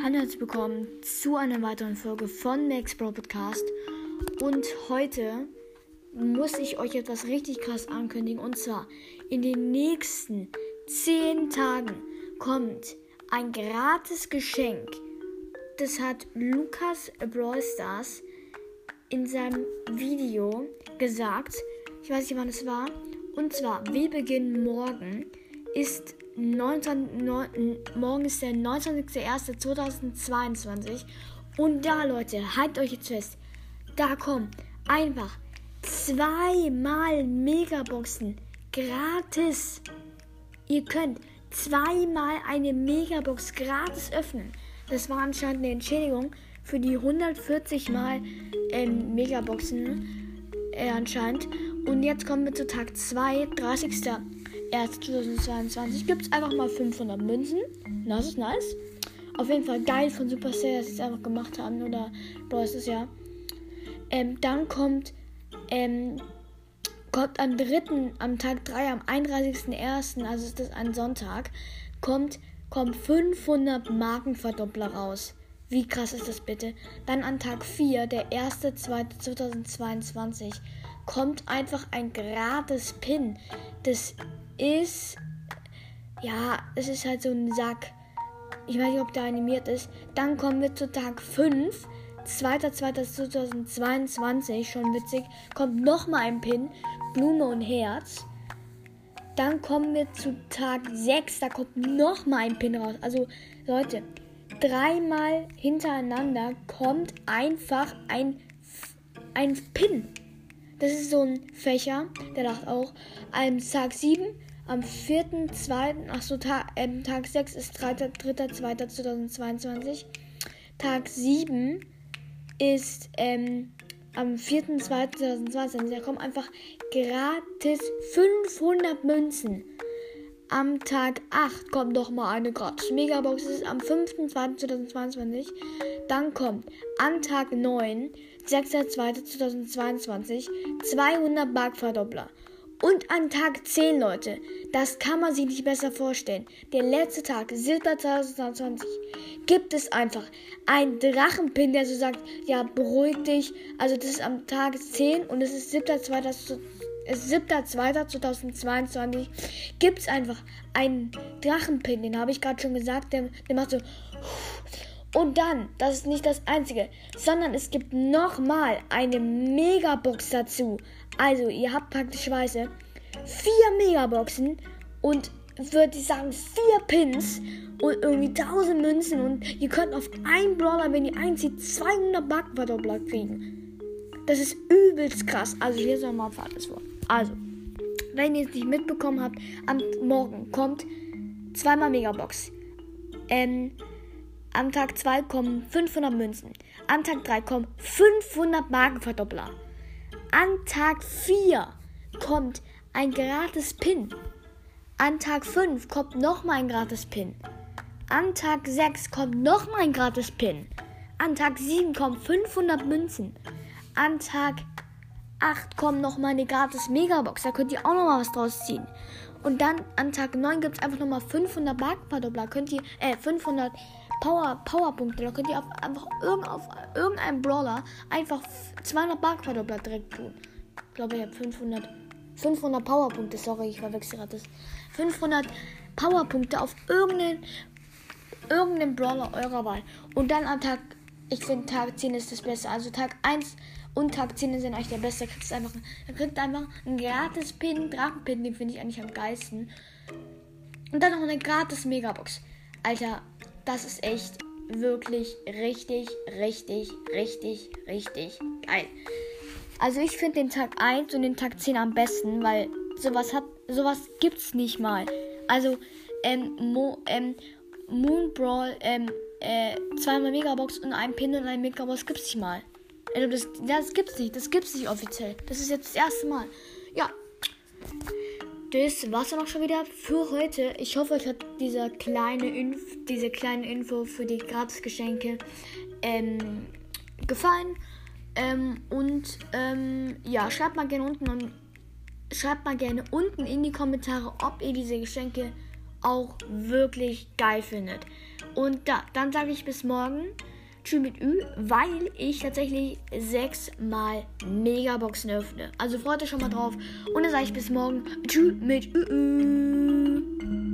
Hallo herzlich willkommen zu einer weiteren Folge von Max Bro Podcast. Und heute muss ich euch etwas richtig krass ankündigen. Und zwar in den nächsten 10 Tagen kommt ein gratis Geschenk. Das hat Lukas Brawl Stars in seinem Video gesagt. Ich weiß nicht, wann es war. Und zwar, wir beginnen morgen. Ist 19, 9, morgen ist der 29.01.2022. Und da, Leute, haltet euch jetzt fest. Da kommen einfach zweimal Megaboxen gratis. Ihr könnt zweimal eine Megabox gratis öffnen. Das war anscheinend eine Entschädigung für die 140 Mal ähm, Megaboxen äh, anscheinend. Und jetzt kommen wir zu Tag 2, 30 erst 2022 gibt es einfach mal 500 Münzen. Das ist nice. Auf jeden Fall geil von Supercell, dass sie es einfach gemacht haben. Oder boah, ist es ja. Ähm, dann kommt, ähm, kommt am 3., am Tag 3, am 31.01., also ist das ein Sonntag, kommt, kommt 500 Markenverdoppler raus. Wie krass ist das bitte? Dann an Tag 4, der 1.2.2022, kommt einfach ein gratis Pin. Das ist. Ja, es ist halt so ein Sack. Ich weiß nicht, ob der animiert ist. Dann kommen wir zu Tag 5. 2.2.2022, schon witzig. Kommt nochmal ein Pin. Blume und Herz. Dann kommen wir zu Tag 6. Da kommt nochmal ein Pin raus. Also, Leute, dreimal hintereinander kommt einfach ein, ein Pin. Das ist so ein Fächer, der dacht auch. Am Tag 7 am 4.2., achso, Tag, ähm, Tag 6 ist 3.2.2022. Tag 7 ist ähm, am 4.2.2022. Da kommen einfach gratis 500 Münzen. Am Tag 8 kommt nochmal eine gratis Megabox. Das ist am 5.2.2022. Dann kommt am Tag 9, 6.2.2022, 200 Markverdoppler. Und an Tag 10, Leute, das kann man sich nicht besser vorstellen. Der letzte Tag, 7.2020, gibt es einfach einen Drachenpin, der so sagt, ja, beruhig dich. Also das ist am Tag 10 und es ist 7.2.2022. Gibt es einfach einen Drachenpin, den habe ich gerade schon gesagt, der, der macht so... Und dann, das ist nicht das Einzige, sondern es gibt nochmal eine Megabox dazu. Also, ihr habt praktischweise vier Megaboxen und würde ich sagen vier Pins und irgendwie 1000 Münzen und ihr könnt auf einen Brawler, wenn ihr einzieht, 200 Backverdoppler kriegen. Das ist übelst krass. Also hier soll mal alles vor. Also, wenn ihr es nicht mitbekommen habt, am Morgen kommt zweimal Megabox. Ähm, am Tag 2 kommen 500 Münzen. Am Tag 3 kommen 500 Markenverdoppler. An Tag 4 kommt ein gratis Pin. An Tag 5 kommt nochmal ein gratis Pin. An Tag 6 kommt nochmal ein gratis Pin. An Tag 7 kommen 500 Münzen. An Tag 8 kommt nochmal eine gratis Megabox. Da könnt ihr auch nochmal was draus ziehen. Und dann an Tag 9 gibt es einfach nochmal 500 Markenverdoppler. Könnt ihr, äh, 500 Power, Powerpunkte. Da könnt ihr auf, einfach irgend, auf irgendeinem Brawler einfach 200 Markverdoppler direkt tun. Ich glaube, ich habe 500, 500 Powerpunkte. Sorry, ich verwechsel gerade das. 500 Powerpunkte auf irgendeinen, irgendeinen Brawler eurer Wahl. Und dann am Tag, ich finde Tag 10 ist das Beste. Also Tag 1 und Tag 10 sind eigentlich der beste. Da kriegt einfach, da kriegt einfach einen gratis Pin, Drachenpin, den finde ich eigentlich am geilsten. Und dann noch eine gratis Megabox. Alter, das ist echt wirklich richtig, richtig, richtig, richtig geil. Also ich finde den Tag 1 und den Tag 10 am besten, weil sowas hat, sowas gibt's nicht mal. Also, ähm, Mo, ähm, Moon Brawl, ähm, äh, zweimal Megabox und ein Pin und ein Megabox gibt's nicht mal. Also das, das gibt's nicht, das gibt's nicht offiziell. Das ist jetzt das erste Mal. Ja, das war's dann auch schon wieder für heute. Ich hoffe, euch hat dieser kleine Inf diese kleine Info für die Gratisgeschenke ähm, gefallen. Ähm, und ähm, ja, schreibt mal gerne unten und schreibt mal gerne unten in die Kommentare, ob ihr diese Geschenke auch wirklich geil findet. Und da, dann sage ich bis morgen. Tschüss mit Ü, weil ich tatsächlich sechsmal Megaboxen öffne. Also freut euch schon mal drauf. Und dann sage ich bis morgen. Tschüss mit Ü.